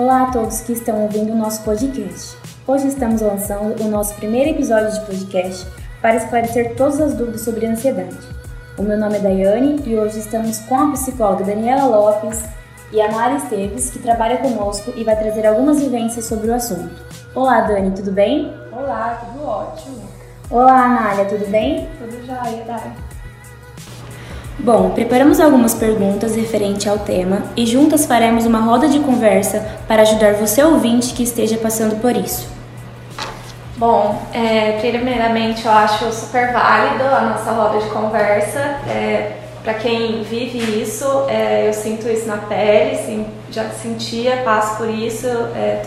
Olá a todos que estão ouvindo o nosso podcast. Hoje estamos lançando o nosso primeiro episódio de podcast para esclarecer todas as dúvidas sobre ansiedade. O meu nome é Daiane e hoje estamos com a psicóloga Daniela Lopes e a Mara Esteves, que trabalha conosco e vai trazer algumas vivências sobre o assunto. Olá, Dani, tudo bem? Olá, tudo ótimo. Olá, Anália, tudo bem? Tudo jóia, Dai. Bom, preparamos algumas perguntas referente ao tema e juntas faremos uma roda de conversa para ajudar você ouvinte que esteja passando por isso. Bom, é, primeiramente eu acho super válido a nossa roda de conversa. É, Para quem vive isso, é, eu sinto isso na pele, sim, já sentia, passo por isso é,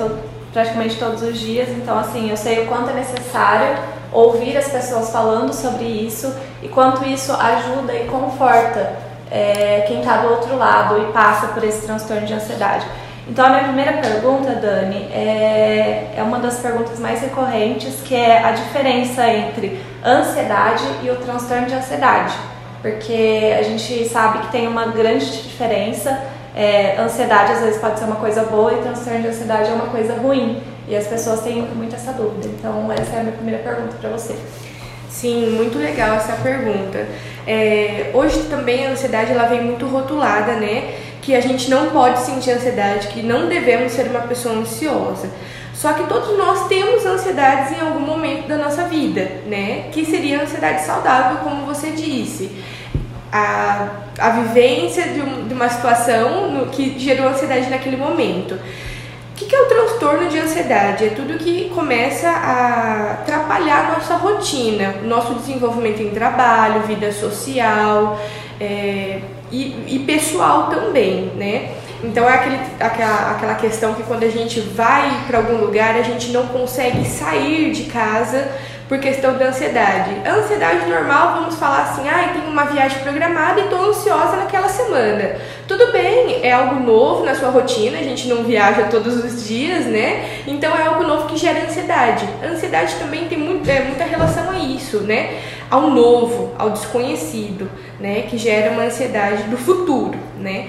praticamente todos os dias. Então, assim, eu sei o quanto é necessário ouvir as pessoas falando sobre isso e quanto isso ajuda e conforta é, quem está do outro lado e passa por esse transtorno de ansiedade. Então, a minha primeira pergunta, Dani, é, é uma das perguntas mais recorrentes, que é a diferença entre ansiedade e o transtorno de ansiedade. Porque a gente sabe que tem uma grande diferença. É, ansiedade às vezes pode ser uma coisa boa e transtorno de ansiedade é uma coisa ruim. E as pessoas têm muito essa dúvida. Então, essa é a minha primeira pergunta para você. Sim, muito legal essa pergunta. É, hoje também a ansiedade ela vem muito rotulada, né? Que a gente não pode sentir ansiedade, que não devemos ser uma pessoa ansiosa. Só que todos nós temos ansiedades em algum momento da nossa vida, né? Que seria a ansiedade saudável, como você disse. A, a vivência de, um, de uma situação no, que gerou ansiedade naquele momento. O que, que é o transtorno de ansiedade? É tudo que começa a atrapalhar a nossa rotina, nosso desenvolvimento em trabalho, vida social é, e, e, pessoal também, né? Então é aquele, aquela, aquela questão que quando a gente vai para algum lugar, a gente não consegue sair de casa por questão da ansiedade. A ansiedade normal, vamos falar assim, ah, tem uma viagem programada e estou ansiosa naquela semana. Tudo bem, é algo novo na sua rotina, a gente não viaja todos os dias, né? Então é algo novo que gera ansiedade. A ansiedade também tem muito, é, muita relação a isso, né? Ao novo, ao desconhecido, né? Que gera uma ansiedade do futuro, né?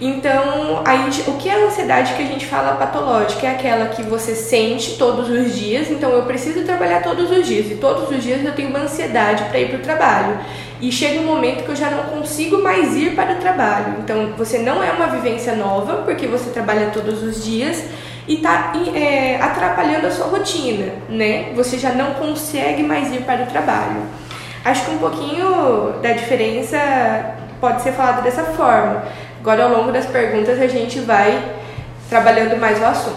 Então, aí, o que é a ansiedade que a gente fala patológica? É aquela que você sente todos os dias, então eu preciso trabalhar todos os dias, e todos os dias eu tenho uma ansiedade para ir para o trabalho. E chega um momento que eu já não consigo mais ir para o trabalho. Então, você não é uma vivência nova, porque você trabalha todos os dias e está é, atrapalhando a sua rotina, né? Você já não consegue mais ir para o trabalho. Acho que um pouquinho da diferença pode ser falado dessa forma. Agora, ao longo das perguntas, a gente vai trabalhando mais o assunto.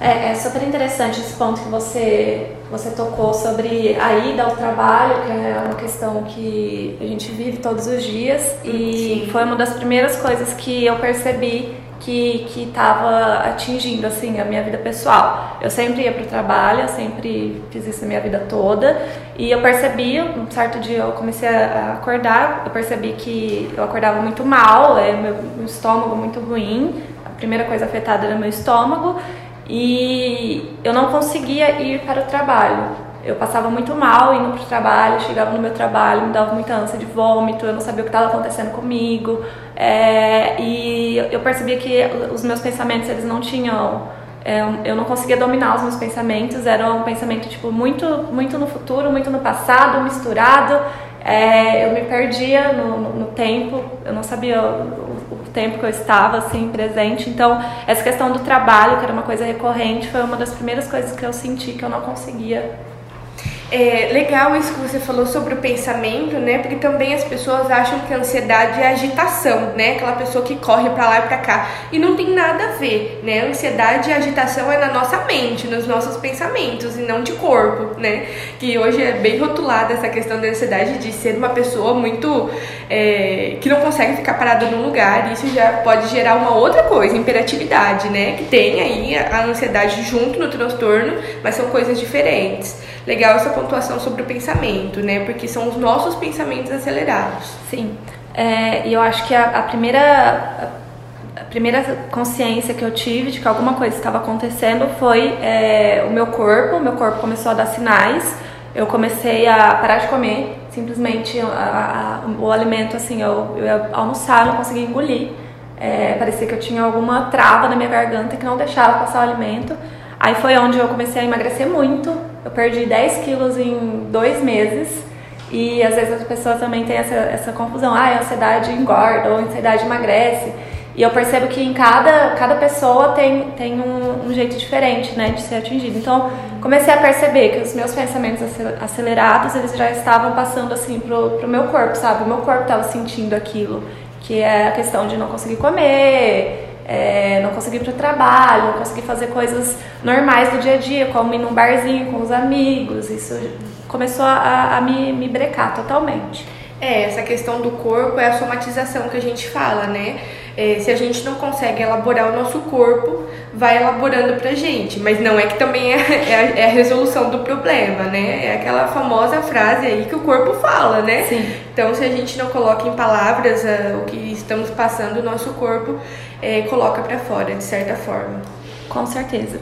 É, é super interessante esse ponto que você, você tocou sobre a ida ao trabalho, que é uma questão que a gente vive todos os dias. E Sim. foi uma das primeiras coisas que eu percebi que que estava atingindo assim a minha vida pessoal. Eu sempre ia para o trabalho, eu sempre fiz isso a minha vida toda e eu percebi, um certo dia eu comecei a acordar, eu percebi que eu acordava muito mal, é, meu, estômago muito ruim, a primeira coisa afetada era meu estômago e eu não conseguia ir para o trabalho. Eu passava muito mal indo para o trabalho, chegava no meu trabalho, me dava muita ânsia de vômito, eu não sabia o que estava acontecendo comigo. É, e eu percebia que os meus pensamentos eles não tinham eu não conseguia dominar os meus pensamentos, era um pensamento tipo muito, muito no futuro, muito no passado, misturado. É, eu me perdia no, no, no, tempo, eu não sabia o, o, tempo que eu estava assim presente. Então, essa questão do trabalho, que era uma coisa recorrente, foi uma das primeiras coisas que eu senti que eu não conseguia é legal isso que você falou sobre o pensamento, né? Porque também as pessoas acham que a ansiedade é agitação, né? Aquela pessoa que corre para lá e para cá. E não tem nada a ver, né? A ansiedade e agitação é na nossa mente, nos nossos pensamentos e não de corpo, né? Que hoje é bem rotulada essa questão da ansiedade de ser uma pessoa muito é, que não consegue ficar parada num lugar. E isso já pode gerar uma outra coisa, imperatividade, né? Que tem aí a ansiedade junto no transtorno, mas são coisas diferentes legal essa pontuação sobre o pensamento, né? Porque são os nossos pensamentos acelerados. Sim. É, e eu acho que a, a primeira a primeira consciência que eu tive de que alguma coisa estava acontecendo foi é, o meu corpo. Meu corpo começou a dar sinais. Eu comecei a parar de comer, simplesmente a, a, o alimento, assim, eu, eu ia almoçar, não conseguia engolir. É, parecia que eu tinha alguma trava na minha garganta que não deixava passar o alimento. Aí foi onde eu comecei a emagrecer muito. Eu perdi 10 quilos em dois meses. E às vezes as pessoas também têm essa, essa confusão. Ah, a ansiedade engorda ou a ansiedade emagrece. E eu percebo que em cada, cada pessoa tem, tem um, um, jeito diferente, né, de ser atingido. Então, comecei a perceber que os meus pensamentos acelerados, eles já estavam passando, assim, pro, pro meu corpo, sabe? O meu corpo estava sentindo aquilo, que é a questão de não conseguir comer, é, não conseguir ir pro trabalho, não conseguir fazer coisas normais do dia a dia, como ir num barzinho com os amigos. Isso começou a, a me, me brecar totalmente. É, essa questão do corpo é a somatização que a gente fala, né? É, se a gente não consegue elaborar o nosso corpo, vai elaborando pra gente. Mas não é que também é, é, a, é, a, resolução do problema, né? É aquela famosa frase aí que o corpo fala, né? Sim. Então, se a gente não coloca em palavras uh, o que estamos passando, o nosso corpo é, coloca para fora, de certa forma. Com certeza.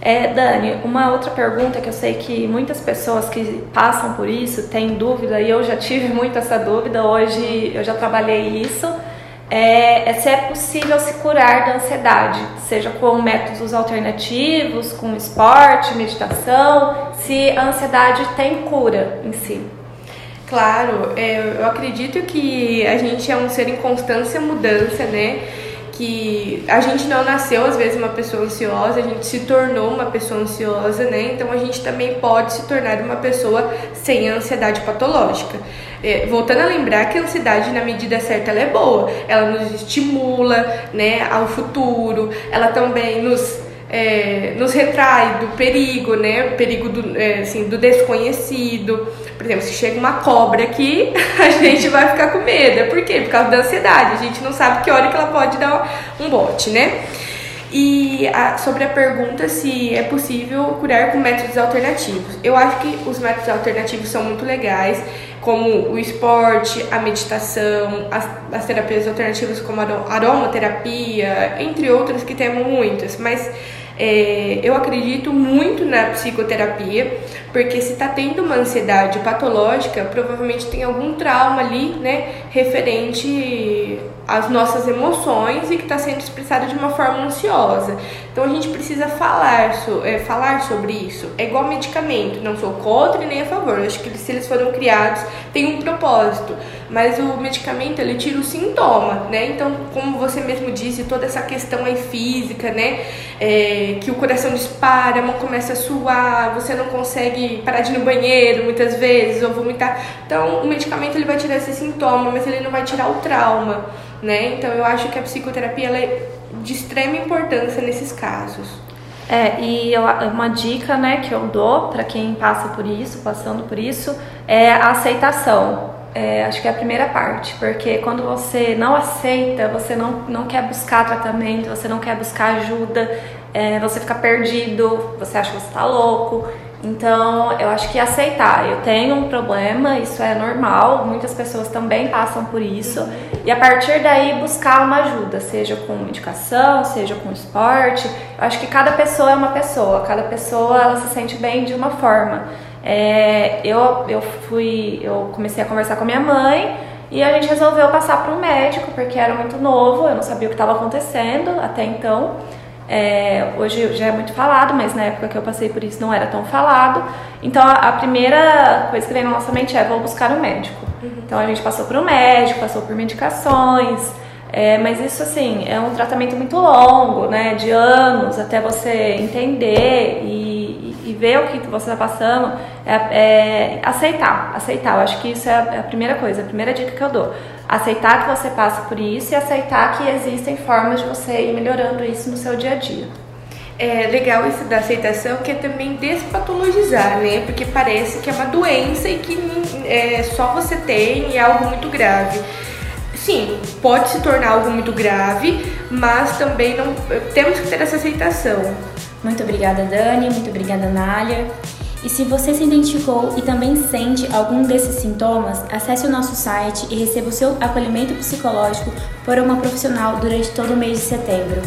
É, Dani, uma outra pergunta que eu sei que muitas pessoas que passam por isso têm dúvida, e eu já tive muito essa dúvida, hoje eu já trabalhei isso é, é se é possível se curar da ansiedade, seja com métodos alternativos, com esporte, meditação, se a ansiedade tem cura em si. Claro, é, eu acredito que a gente é um ser em constância mudança, né? Que a gente não nasceu às vezes uma pessoa ansiosa, a gente se tornou uma pessoa ansiosa, né? Então a gente também pode se tornar uma pessoa sem ansiedade patológica. É, voltando a lembrar que a ansiedade na medida certa ela é boa, ela nos estimula, né, ao futuro, ela também nos é, nos retrai do perigo, né? O perigo do, é, assim, do desconhecido. Por exemplo, se chega uma cobra aqui, a gente vai ficar com medo. Por quê? Por causa da ansiedade. A gente não sabe que hora que ela pode dar um bote, né? E a, sobre a pergunta se é possível curar com métodos alternativos. Eu acho que os métodos alternativos são muito legais, como o esporte, a meditação, as, as terapias alternativas como a aromaterapia, entre outras que temos muitas, mas é, eu acredito muito na psicoterapia, porque se está tendo uma ansiedade patológica, provavelmente tem algum trauma ali, né, referente às nossas emoções e que está sendo expressado de uma forma ansiosa. Então a gente precisa falar, so, é, falar sobre isso. É igual medicamento, não sou contra e nem a favor. Eu acho que se eles foram criados, tem um propósito. Mas o medicamento ele tira o sintoma, né? Então, como você mesmo disse, toda essa questão aí física, né? É, que o coração dispara, a mão começa a suar, você não consegue parar de ir no banheiro muitas vezes ou vomitar. Então, o medicamento ele vai tirar esse sintoma, mas ele não vai tirar o trauma, né? Então, eu acho que a psicoterapia é de extrema importância nesses casos. É, e uma dica né, que eu dou para quem passa por isso, passando por isso, é a aceitação. É, acho que é a primeira parte, porque quando você não aceita, você não, não quer buscar tratamento, você não quer buscar ajuda, é, você fica perdido, você acha que você está louco. Então, eu acho que aceitar, eu tenho um problema, isso é normal, muitas pessoas também passam por isso, e a partir daí buscar uma ajuda, seja com medicação, seja com esporte. Eu acho que cada pessoa é uma pessoa, cada pessoa ela se sente bem de uma forma. É, eu, eu fui, eu comecei a conversar com minha mãe e a gente resolveu passar para um médico porque era muito novo, eu não sabia o que estava acontecendo até então. É, hoje já é muito falado, mas na época que eu passei por isso não era tão falado. Então a, a primeira coisa que vem na nossa mente é vou buscar um médico. Uhum. Então a gente passou por um médico, passou por medicações, é, mas isso assim é um tratamento muito longo, né, de anos até você entender e, e ver o que você está passando. É, é, aceitar, aceitar. Eu acho que isso é a, é a primeira coisa, a primeira dica que eu dou aceitar que você passa por isso e aceitar que existem formas de você ir melhorando isso no seu dia a dia. É legal isso da aceitação, que é também despatologizar, né? Porque parece que é uma doença e que é, só você tem e é algo muito grave. Sim, pode se tornar algo muito grave, mas também não temos que ter essa aceitação. Muito obrigada, Dani. Muito obrigada, Nália. E se você se identificou e também sente algum desses sintomas, acesse o nosso site e receba o seu acolhimento psicológico por uma profissional durante todo o mês de setembro.